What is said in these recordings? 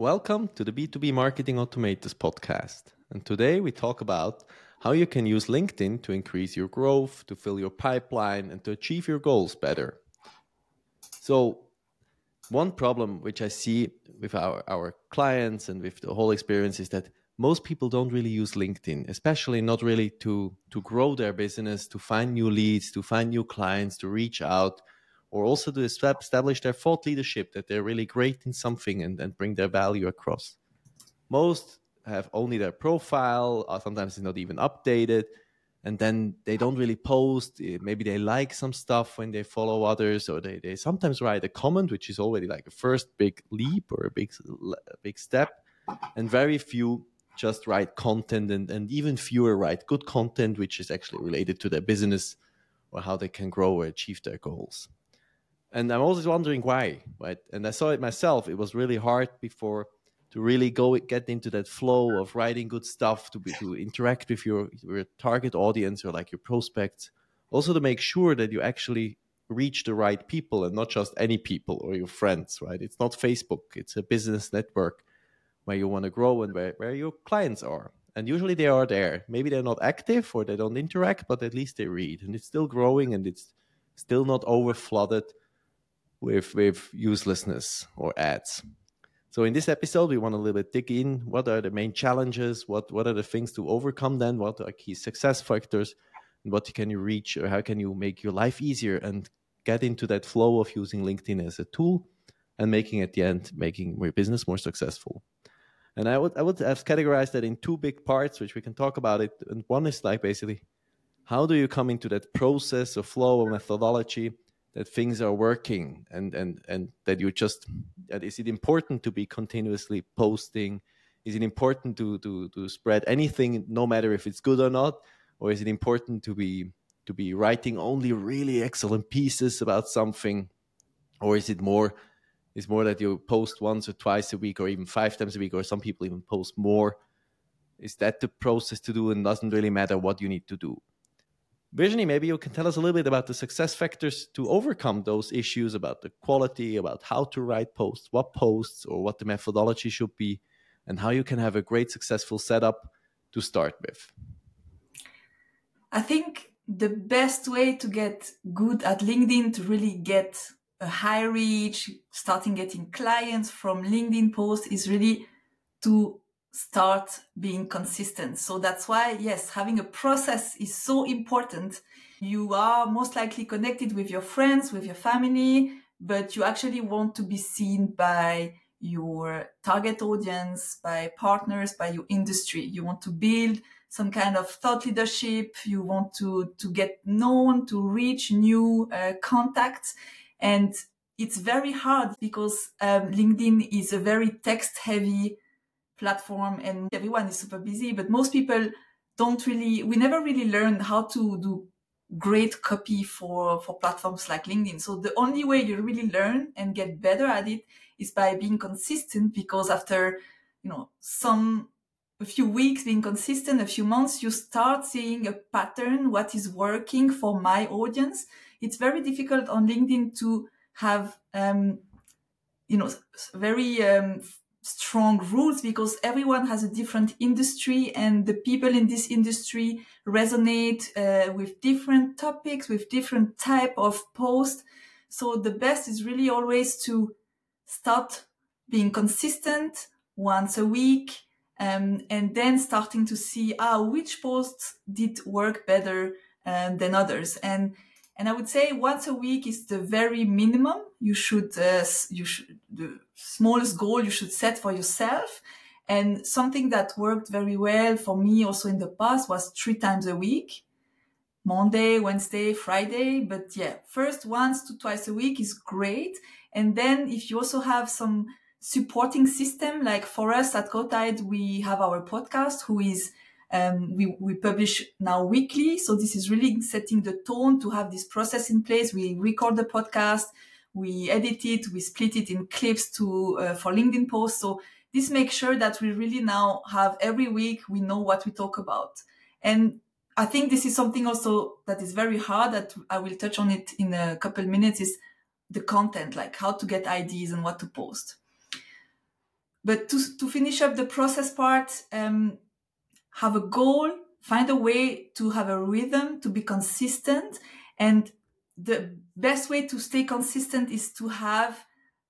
Welcome to the B2B Marketing Automators podcast. And today we talk about how you can use LinkedIn to increase your growth, to fill your pipeline, and to achieve your goals better. So, one problem which I see with our, our clients and with the whole experience is that most people don't really use LinkedIn, especially not really to, to grow their business, to find new leads, to find new clients, to reach out, or also to establish their thought leadership that they're really great in something and, and bring their value across. Most have only their profile, or sometimes it's not even updated, and then they don't really post. Eh, maybe they like some stuff when they follow others, or they, they sometimes write a comment, which is already like a first big leap or a big, a big step. And very few just write content, and, and even fewer write good content, which is actually related to their business or how they can grow or achieve their goals and I'm always wondering why, right? And I saw it myself. It was really hard before to really go get into that flow of writing good stuff to be to interact with your your target audience or like your prospects. Also to make sure that you actually reach the right people and not just any people or your friends, right? It's not Facebook. It's a business network where you want to grow and where, where your clients are. And usually they are there. Maybe they're not active or they don't interact, but at least they read. And it's still growing and it's still not over flooded with with uselessness or ads. So in this episode, we want to a little bit dig in. What are the main challenges? What what are the things to overcome? Then what are key success factors? And what can you reach, or how can you make your life easier and get into that flow of using LinkedIn as a tool and making at the end making your business more successful. And I would I would have categorized that in two big parts, which we can talk about it. And one is like basically, how do you come into that process or flow or methodology that things are working and and and that you just that is it important to be continuously posting? Is it important to to to spread anything no matter if it's good or not? Or is it important to be to be writing only really excellent pieces about something? Or is it more is more that you post once or twice a week or even five times a week or some people even post more? Is that the process to do and doesn't really matter what you need to do Virginie, maybe you can tell us a little bit about the success factors to overcome those issues about the quality, about how to write posts, what posts, or what the methodology should be, and how you can have a great successful setup to start with. I think the best way to get good at LinkedIn to really get a high reach, starting getting clients from LinkedIn posts is really to start being consistent. So that's why, yes, having a process is so important. You are most likely connected with your friends, with your family, but you actually want to be seen by your target audience, by partners, by your industry. You want to build some kind of thought leadership. You want to, to get known, to reach new uh, contacts. And it's very hard because um, LinkedIn is a very text heavy platform and everyone is super busy, but most people don't really, we never really learned how to do great copy for, for platforms like LinkedIn. So the only way you really learn and get better at it is by being consistent because after, you know, some, a few weeks being consistent, a few months, you start seeing a pattern, what is working for my audience. It's very difficult on LinkedIn to have, um, you know, very um, strong rules because everyone has a different industry and the people in this industry resonate uh, with different topics with different type of post. So the best is really always to start being consistent once a week um, and then starting to see ah which posts did work better uh, than others. And and I would say once a week is the very minimum you should, uh, you should, the smallest goal you should set for yourself. And something that worked very well for me also in the past was three times a week. Monday, Wednesday, Friday. But yeah, first once to twice a week is great. And then if you also have some supporting system, like for us at Growtide, we have our podcast who is um, we, we publish now weekly. So this is really setting the tone to have this process in place. We record the podcast, we edit it, we split it in clips to, uh, for LinkedIn posts. So this makes sure that we really now have every week, we know what we talk about. And I think this is something also that is very hard that I will touch on it in a couple minutes is the content, like how to get ideas and what to post. but to, to finish up the process part, um, have a goal, find a way to have a rhythm, to be consistent. And the best way to stay consistent is to have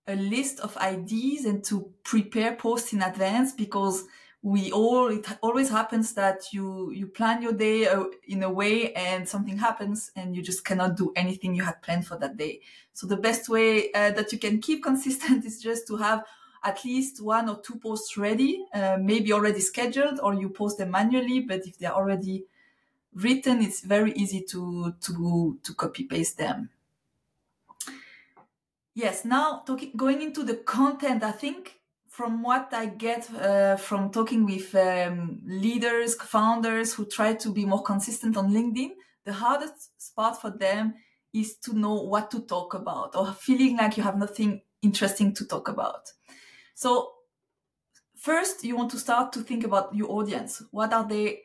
a list of ideas and to prepare posts in advance because we all it always happens that you you plan your day uh, in a way and something happens and you just cannot do anything you had planned for that day so the best way uh, that you can keep consistent is just to have at least one or two posts ready uh, maybe already scheduled or you post them manually but if they're already written it's very easy to to to copy paste them yes now talking going into the content i think from what I get uh, from talking with um, leaders, founders who try to be more consistent on LinkedIn, the hardest spot for them is to know what to talk about or feeling like you have nothing interesting to talk about. So, first, you want to start to think about your audience. What are they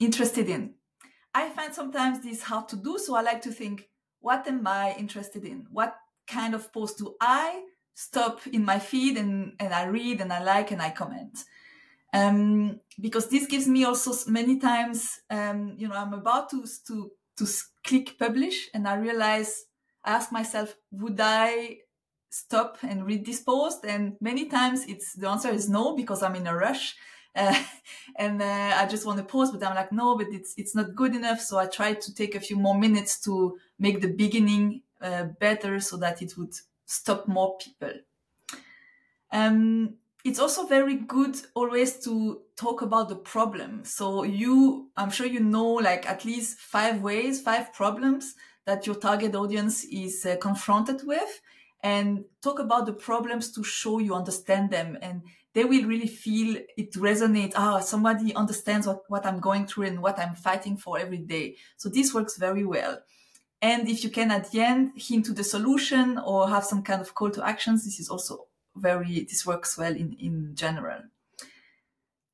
interested in? I find sometimes this hard to do, so I like to think, what am I interested in? What kind of post do I stop in my feed and, and I read and I like and I comment. Um, because this gives me also many times, um, you know, I'm about to, to, to click publish and I realize, I ask myself, would I stop and read this post? And many times it's, the answer is no, because I'm in a rush. Uh, and uh, I just want to post, but I'm like, no, but it's it's not good enough. So I try to take a few more minutes to make the beginning uh, better, so that it would stop more people. Um, it's also very good always to talk about the problem. So you, I'm sure you know like at least five ways, five problems that your target audience is uh, confronted with and talk about the problems to show you understand them and they will really feel it resonate. Ah, oh, somebody understands what, what I'm going through and what I'm fighting for every day. So this works very well. And if you can at the end hint to the solution or have some kind of call to actions, this is also very, this works well in, in general.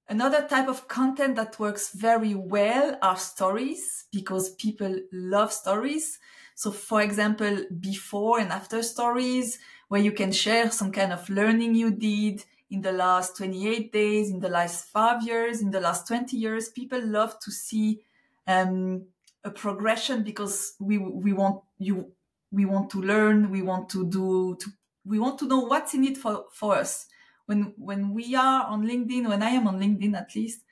Another type of content that works very well are stories because people love stories. So for example, before and after stories, where you can share some kind of learning you did in the last 28 days, in the last five years, in the last 20 years, people love to see um, a progression because we we want you we want to learn we want to do to, we want to know what's in it for for us. When when we are on linkedin when i am on linkedin at least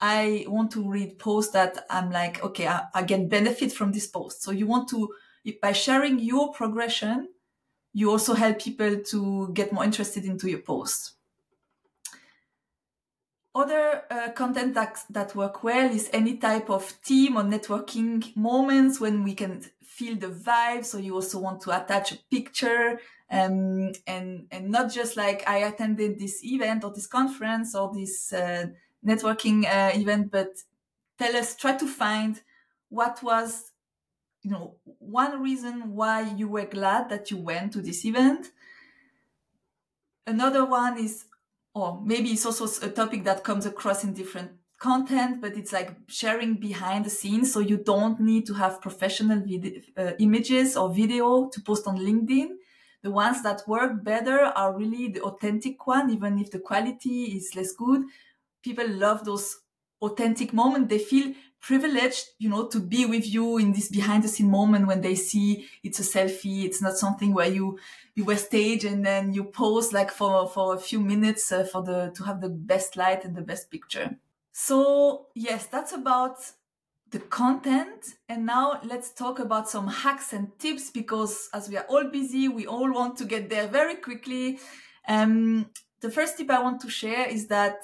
i want to read posts that i'm like okay i, I get benefit from this post. So you want to by sharing your progression you also help people to get more interested into your post other uh, content that, that work well is any type of team or networking moments when we can feel the vibe. So you also want to attach a picture um, and, and not just like I attended this event or this conference or this uh, networking uh, event, but tell us, try to find what was, you know, one reason why you were glad that you went to this event. Another one is or maybe it's also a topic that comes across in different content, but it's like sharing behind the scenes. So you don't need to have professional video, uh, images or video to post on LinkedIn. The ones that work better are really the authentic one, even if the quality is less good. People love those authentic moments. They feel privileged, you know, to be with you in this behind the scene moment when they see it's a selfie. It's not something where you, you were stage and then you pose like for, for a few minutes uh, for the, to have the best light and the best picture. So yes, that's about the content. And now let's talk about some hacks and tips because as we are all busy, we all want to get there very quickly. Um, the first tip I want to share is that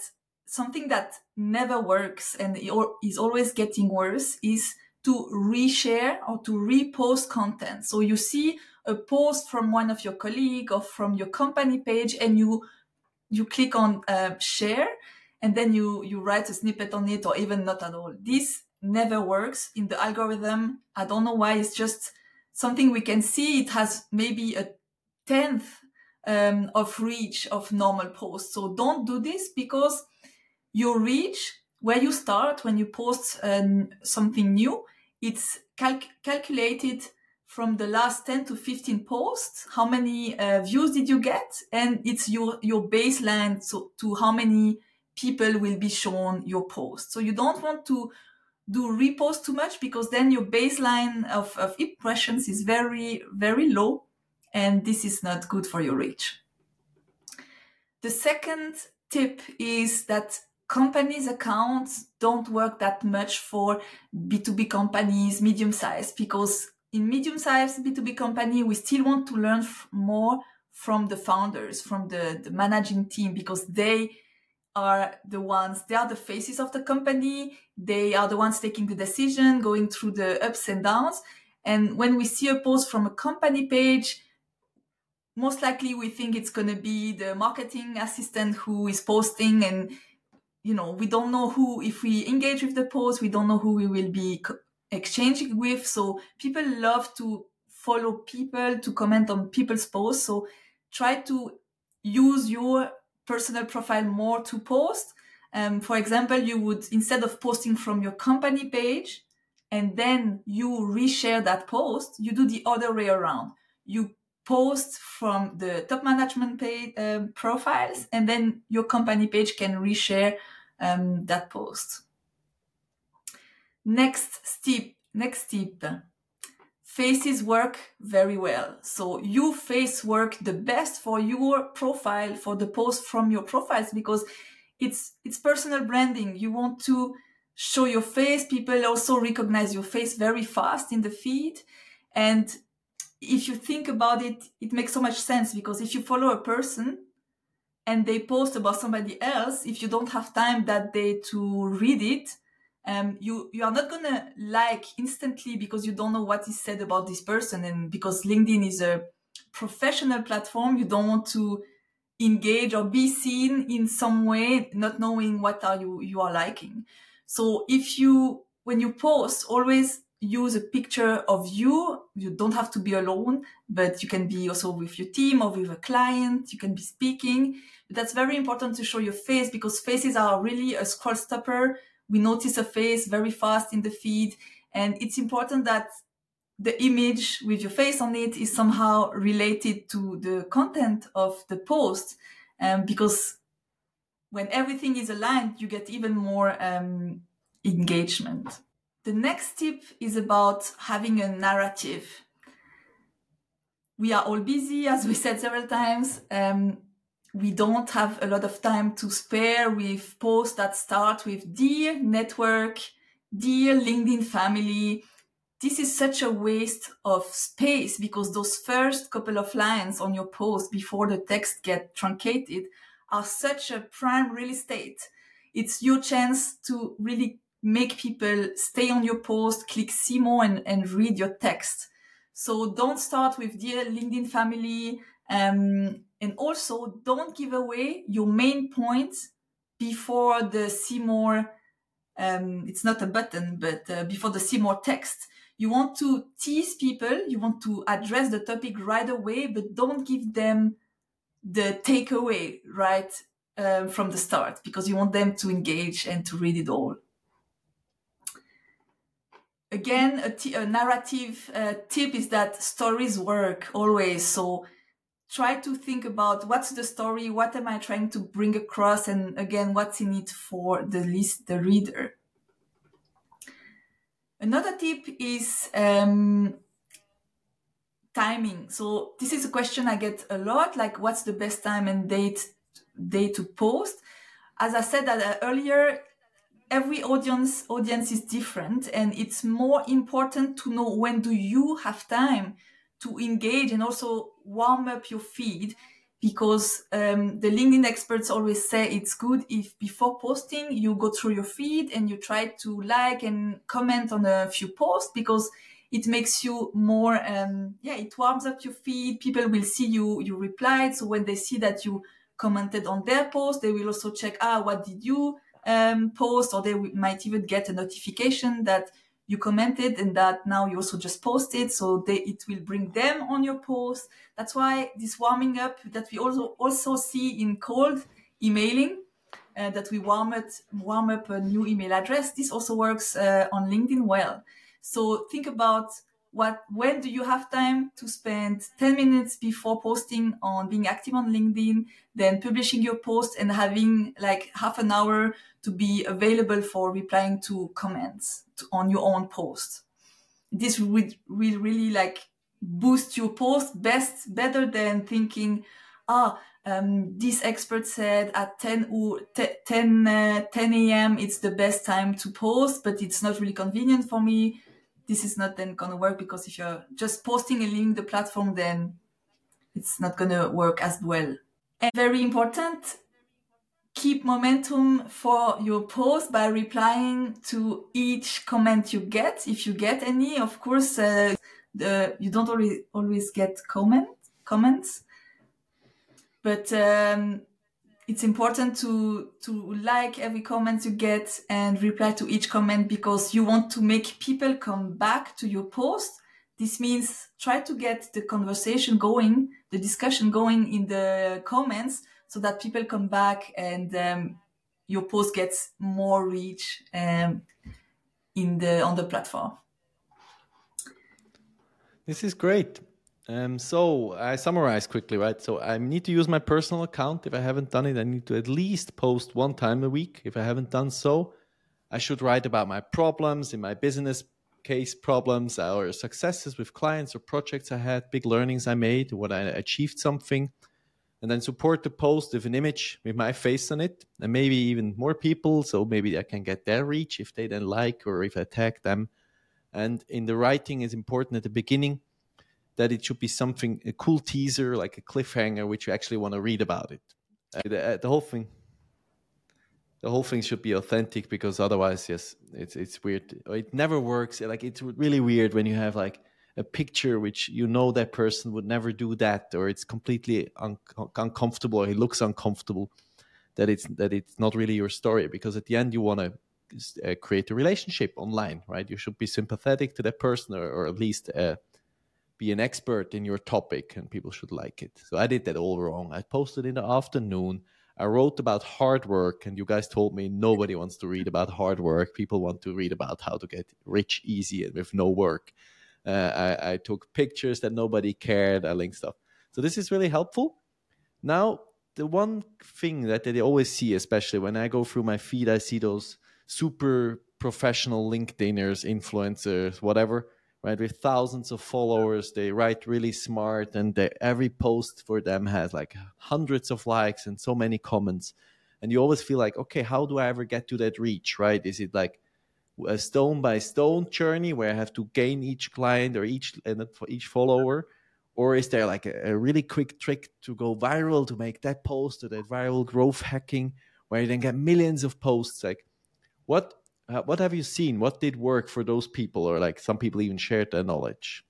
something that never works and is always getting worse is to reshare or to repost content. So you see a post from one of your colleague or from your company page and you you click on uh, share and then you you write a snippet on it or even not at all. This never works in the algorithm. I don't know why. It's just something we can see. It has maybe a tenth um, of reach of normal posts. So don't do this because your reach where you start when you post um, something new it's calc- calculated from the last 10 to 15 posts how many uh, views did you get? And it's your your baseline so, to how many people will be shown your post. So you don't want to do repost too much because then your baseline of, of impressions is very very low and this is not good for your reach. The second tip is that companies accounts don't work that much for b2b companies medium size because in medium sized B2B company, we still want to learn f- more from the founders, from the, the managing team, because they are the ones, they are the faces of the company. They are the ones taking the decision, going through the ups and downs. And when we see a post from a company page, most likely we think it's going to be the marketing assistant who is posting and you know we don't know who if we engage with the post we don't know who we will be exchanging with. So people love to follow people, to comment on people's posts. So try to use your personal profile more to post. Um, for example, you would, instead of posting from your company page and then you reshare that post, you do the other way around. You post from the top management page um, profiles and then your company page can reshare um, that post. Next step, next tip. Faces work very well. So you face work the best for your profile, for the post from your profiles, because it's, it's personal branding. You want to show your face. People also recognize your face very fast in the feed. And if you think about it, it makes so much sense because if you follow a person and they post about somebody else, if you don't have time that day to read it, um, you you are not gonna like instantly because you don't know what is said about this person. And because linkedin is a professional platform you don't want to engage or be seen in some way not knowing what are you you are liking. So if you when you post always use a picture of you you don't have to be alone but you can be also with your team or with a client you can be speaking that's very important to show your face because faces are really a scroll stopper we notice a face very fast in the feed. And it's important that the image with your face on it is somehow related to the content of the post. Um, because when everything is aligned, you get even more um, engagement. The next tip is about having a narrative. We are all busy, as we said several times. Um, we don't have a lot of time to spare with posts that start with dear network, dear LinkedIn family. This is such a waste of space because those first couple of lines on your post before the text get truncated are such a prime real estate. It's your chance to really make people stay on your post, click see more and, and read your text. So don't start with dear LinkedIn family. Um, and also don't give away your main point before the see more um, it's not a button but uh, before the see more text you want to tease people you want to address the topic right away but don't give them the takeaway right uh, from the start because you want them to engage and to read it all again a, t- a narrative uh, tip is that stories work always so try to think about what's the story, what am I trying to bring across, and again, what's in it for the list, the reader. Another tip is um, timing. So this is a question I get a lot, like what's the best time and date day to post? As I said uh, earlier, every audience audience is different, and it's more important to know when do you have time to engage and also warm up your feed because um, the LinkedIn experts always say it's good if before posting you go through your feed and you try to like and comment on a few posts because it makes you more um, yeah it warms up your feed. People will see you you replied. So when they see that you commented on their post they will also check ah what did you um, post or they might even get a notification that you commented and that now you also just posted so they, it will bring them on your post. That's why this warming up that we also also see in cold emailing uh, that we warm it warm up a new email address. This also works uh, on linkedin well. So think about what when do you have time to spend 10 minutes before posting on being active on linkedin then publishing your post and having like half an hour to be available for replying to comments on your own post? This would will really like boost your post best better than thinking ah um, this expert said at 10 or 10 uh, 10 a.m it's the best time to post but it's not really convenient for me this is not then going to work because if you're just posting a link the platform then it's not going to work as well. And very important keep momentum for your post by replying to each comment you get. If you get any of course uh, the, you don't always always get comment comments. But um, it's important to to like every comment you get and reply to each comment because you want to make people come back to your post. This means try to get the conversation going the discussion going in the comments so that people come back and um, your post gets more reach um, in the on the platform. This is great um, so I summarize quickly, right? So I need to use my personal account. If I haven't done it, I need to at least post one time a week. If I haven't done so, I should write about my problems in my business case problems or successes with clients or projects I had, big learnings I made, what I achieved something, and then support the post with an image with my face on it, and maybe even more people. So maybe I can get their reach if they then like or if I tag them. And in the writing is important at the beginning that it should be something a cool teaser like a cliffhanger which you actually want to read about it. Uh, the, uh, the, whole thing the whole thing should be authentic because otherwise yes it's it's weird. It never works. Like it's really weird when you have like a picture which you know that person would never do that or it's completely un- uncomfortable or it looks uncomfortable that it's that it's not really your story because at the end you want to uh, create a relationship online right? You should be sympathetic to that person or, or at least uh, be an expert in your topic and people should like it. So I did that all wrong. I posted in the afternoon. I wrote about hard work, and you guys told me nobody wants to read about hard work. People want to read about how to get rich easy and with no work. Uh, I, I took pictures that nobody cared. I linked stuff. So this is really helpful. Now, the one thing that they always see, especially when I go through my feed, I see those super professional LinkedIners, influencers, whatever right? With thousands of followers they write really smart and they, every post for them has like hundreds of likes and so many comments. And you always feel like okay how do i ever get to that reach? Right? Is it like a stone by stone journey where i have to gain each client or each and for each follower? Or is there like a, a really quick trick to go viral to make that post or that viral growth hacking where you then get millions of posts? Like what what have you seen? What did work for those people, or like some people even shared their knowledge?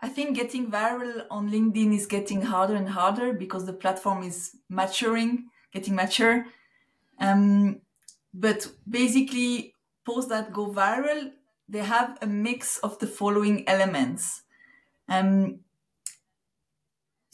I think getting viral on LinkedIn is getting harder and harder because the platform is maturing, getting mature. Um, but basically, posts that go viral, they have a mix of the following elements. Um,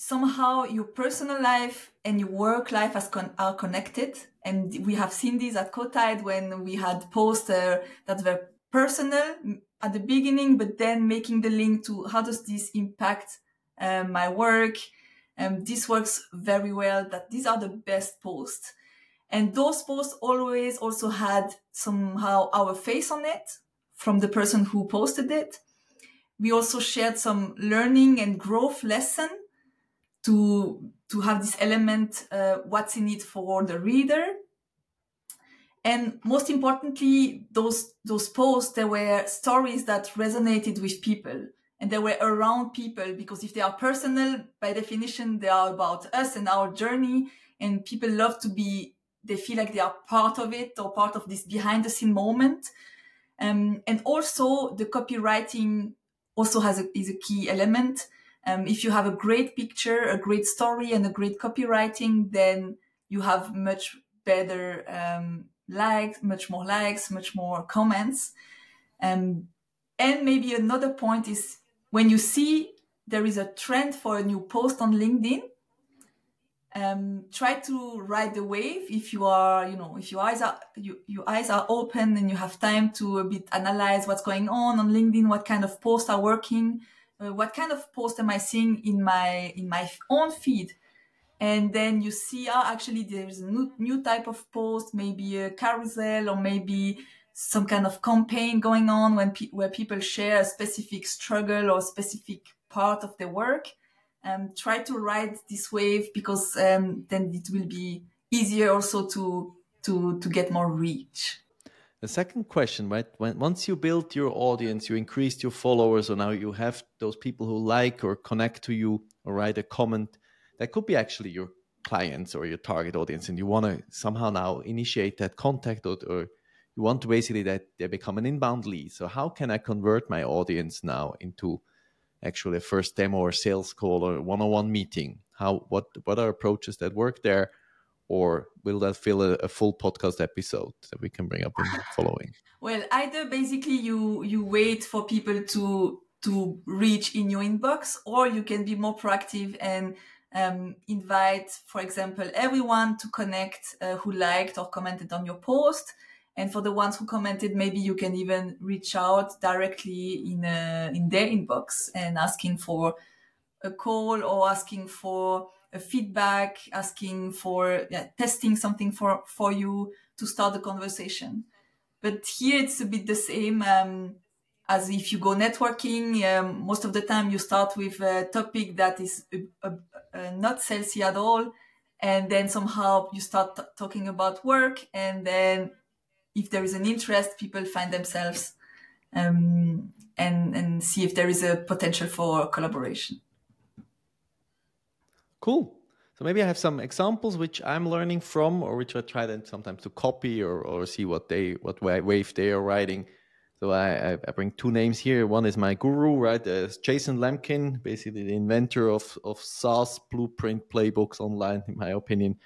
somehow your personal life and your work life con- are connected. And we have seen this at Growtide when we had posts uh, that were personal at the beginning, but then making the link to how does this impact uh, my work. Um, this works very well that these are the best posts. And those posts always also had somehow our face on it from the person who posted it. We also shared some learning and growth lesson to to have this element uh, what's in it for the reader. And most importantly those those posts there were stories that resonated with people. And they were around people because if they are personal by definition they are about us and our journey. And people love to be they feel like they are part of it or part of this behind the scene moment. Um, and also the copywriting also has a, is a key element um, if you have a great picture, a great story, and a great copywriting, then you have much better um, likes, much more likes, much more comments. Um, and maybe another point is when you see there is a trend for a new post on LinkedIn, um, try to ride the wave if you are you know if your eyes are you, your eyes are open and you have time to a bit analyze what's going on on linkedin what kind of posts are working uh, what kind of post am i seeing in my in my own feed and then you see oh actually there's a new, new type of post maybe a carousel or maybe some kind of campaign going on when pe- where people share a specific struggle or specific part of their work um, try to ride this wave because um, then it will be easier also to to to get more reach. The second question, right? When once you build your audience, you increased your followers, or now you have those people who like or connect to you or write a comment. That could be actually your clients or your target audience, and you want to somehow now initiate that contact or, or you want to basically that they become an inbound lead. So how can I convert my audience now into actually a first demo or sales call or one-on-one meeting how what what are approaches that work there or will that fill a, a full podcast episode that we can bring up in the following? Well either basically you you wait for people to to reach in your inbox or you can be more proactive and um, invite for example everyone to connect uh, who liked or commented on your post. And for the ones who commented, maybe you can even reach out directly in a, in their inbox and asking for a call or asking for a feedback, asking for yeah, testing something for for you to start the conversation. But here it's a bit the same um, as if you go networking. Um, most of the time you start with a topic that is a, a, a not salesy at all, and then somehow you start t- talking about work, and then if there is an interest, people find themselves um, and and see if there is a potential for collaboration. Cool. So maybe I have some examples which I'm learning from, or which I try then sometimes to copy or, or see what they what wave they are writing. So I, I bring two names here. One is my guru, right? Uh, Jason Lemkin, basically the inventor of of SaaS blueprint playbooks online, in my opinion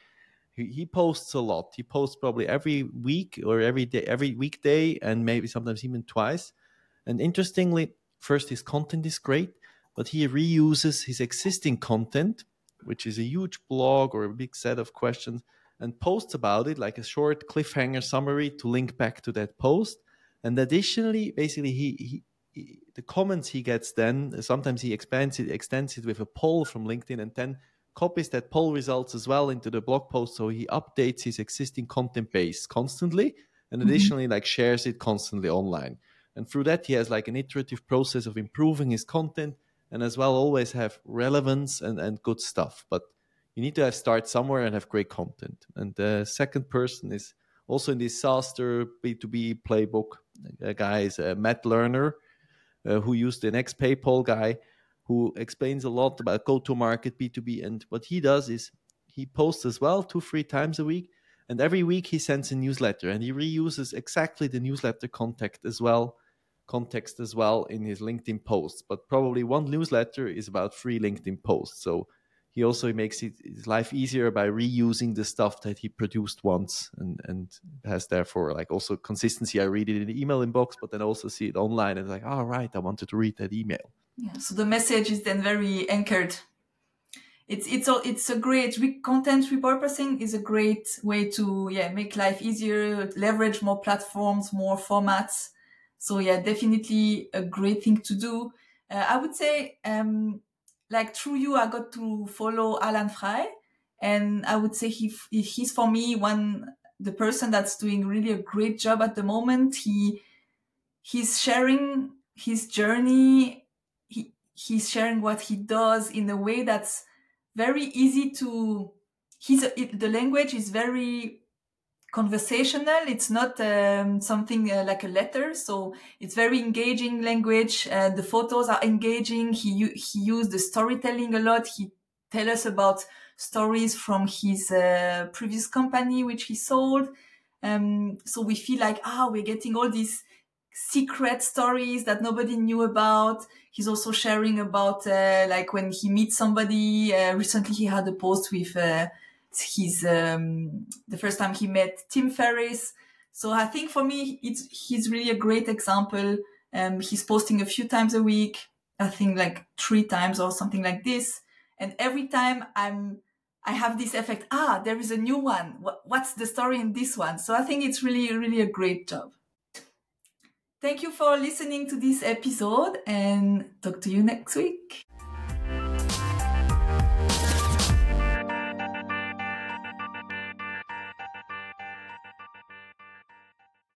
he, he posts a lot. He posts probably every week or every day, every weekday, and maybe sometimes even twice. And interestingly, first his content is great, but he reuses his existing content, which is a huge blog or a big set of questions, and posts about it like a short cliffhanger summary to link back to that post. And additionally, basically, he, he, he the comments he gets then sometimes he expands it, extends it with a poll from LinkedIn, and then copies that poll results as well into the blog post so he updates his existing content base constantly and mm-hmm. additionally like shares it constantly online and through that he has like an iterative process of improving his content and as well always have relevance and, and good stuff but you need to have start somewhere and have great content and the second person is also in this SaaStr b2b playbook uh, guy is uh, matt lerner uh, who used the next paypal guy who explains a lot about go to market B2B. And what he does is he posts as well two, three times a week. And every week he sends a newsletter and he reuses exactly the newsletter contact as well, context as well in his LinkedIn posts. But probably one newsletter is about three LinkedIn posts. So he also makes it, his life easier by reusing the stuff that he produced once and, and has therefore like also consistency. I read it in the email inbox, but then also see it online and like, oh, right, I wanted to read that email. Yeah, so the message is then very anchored. It's it's a it's a great re- content repurposing is a great way to yeah make life easier, leverage more platforms, more formats. So yeah, definitely a great thing to do. Uh, I would say um, like through you, I got to follow Alan Frei, and I would say he he's for me one the person that's doing really a great job at the moment. He he's sharing his journey He he's sharing what he does in a way that's very easy to he's the language is very conversational. It's not um, something uh, like a letter. So it's very engaging language. Uh, the photos are engaging. He he used the storytelling a lot. He tell us about stories from his uh, previous company which he sold. Um, so we feel like ah we're getting all these secret stories that nobody knew about. He's also sharing about uh, like when he meets somebody. Uh, recently, he had a post with his um, the first time he met Tim Ferriss. So I think for me, it's he's really a great example. Um, he's posting a few times a week. I think like three times or something like this. And every time I'm I have this effect. Ah, there is a new one. What's the story in this one? So I think it's really, really a great job. Thank you for listening to this episode and talk to you next week.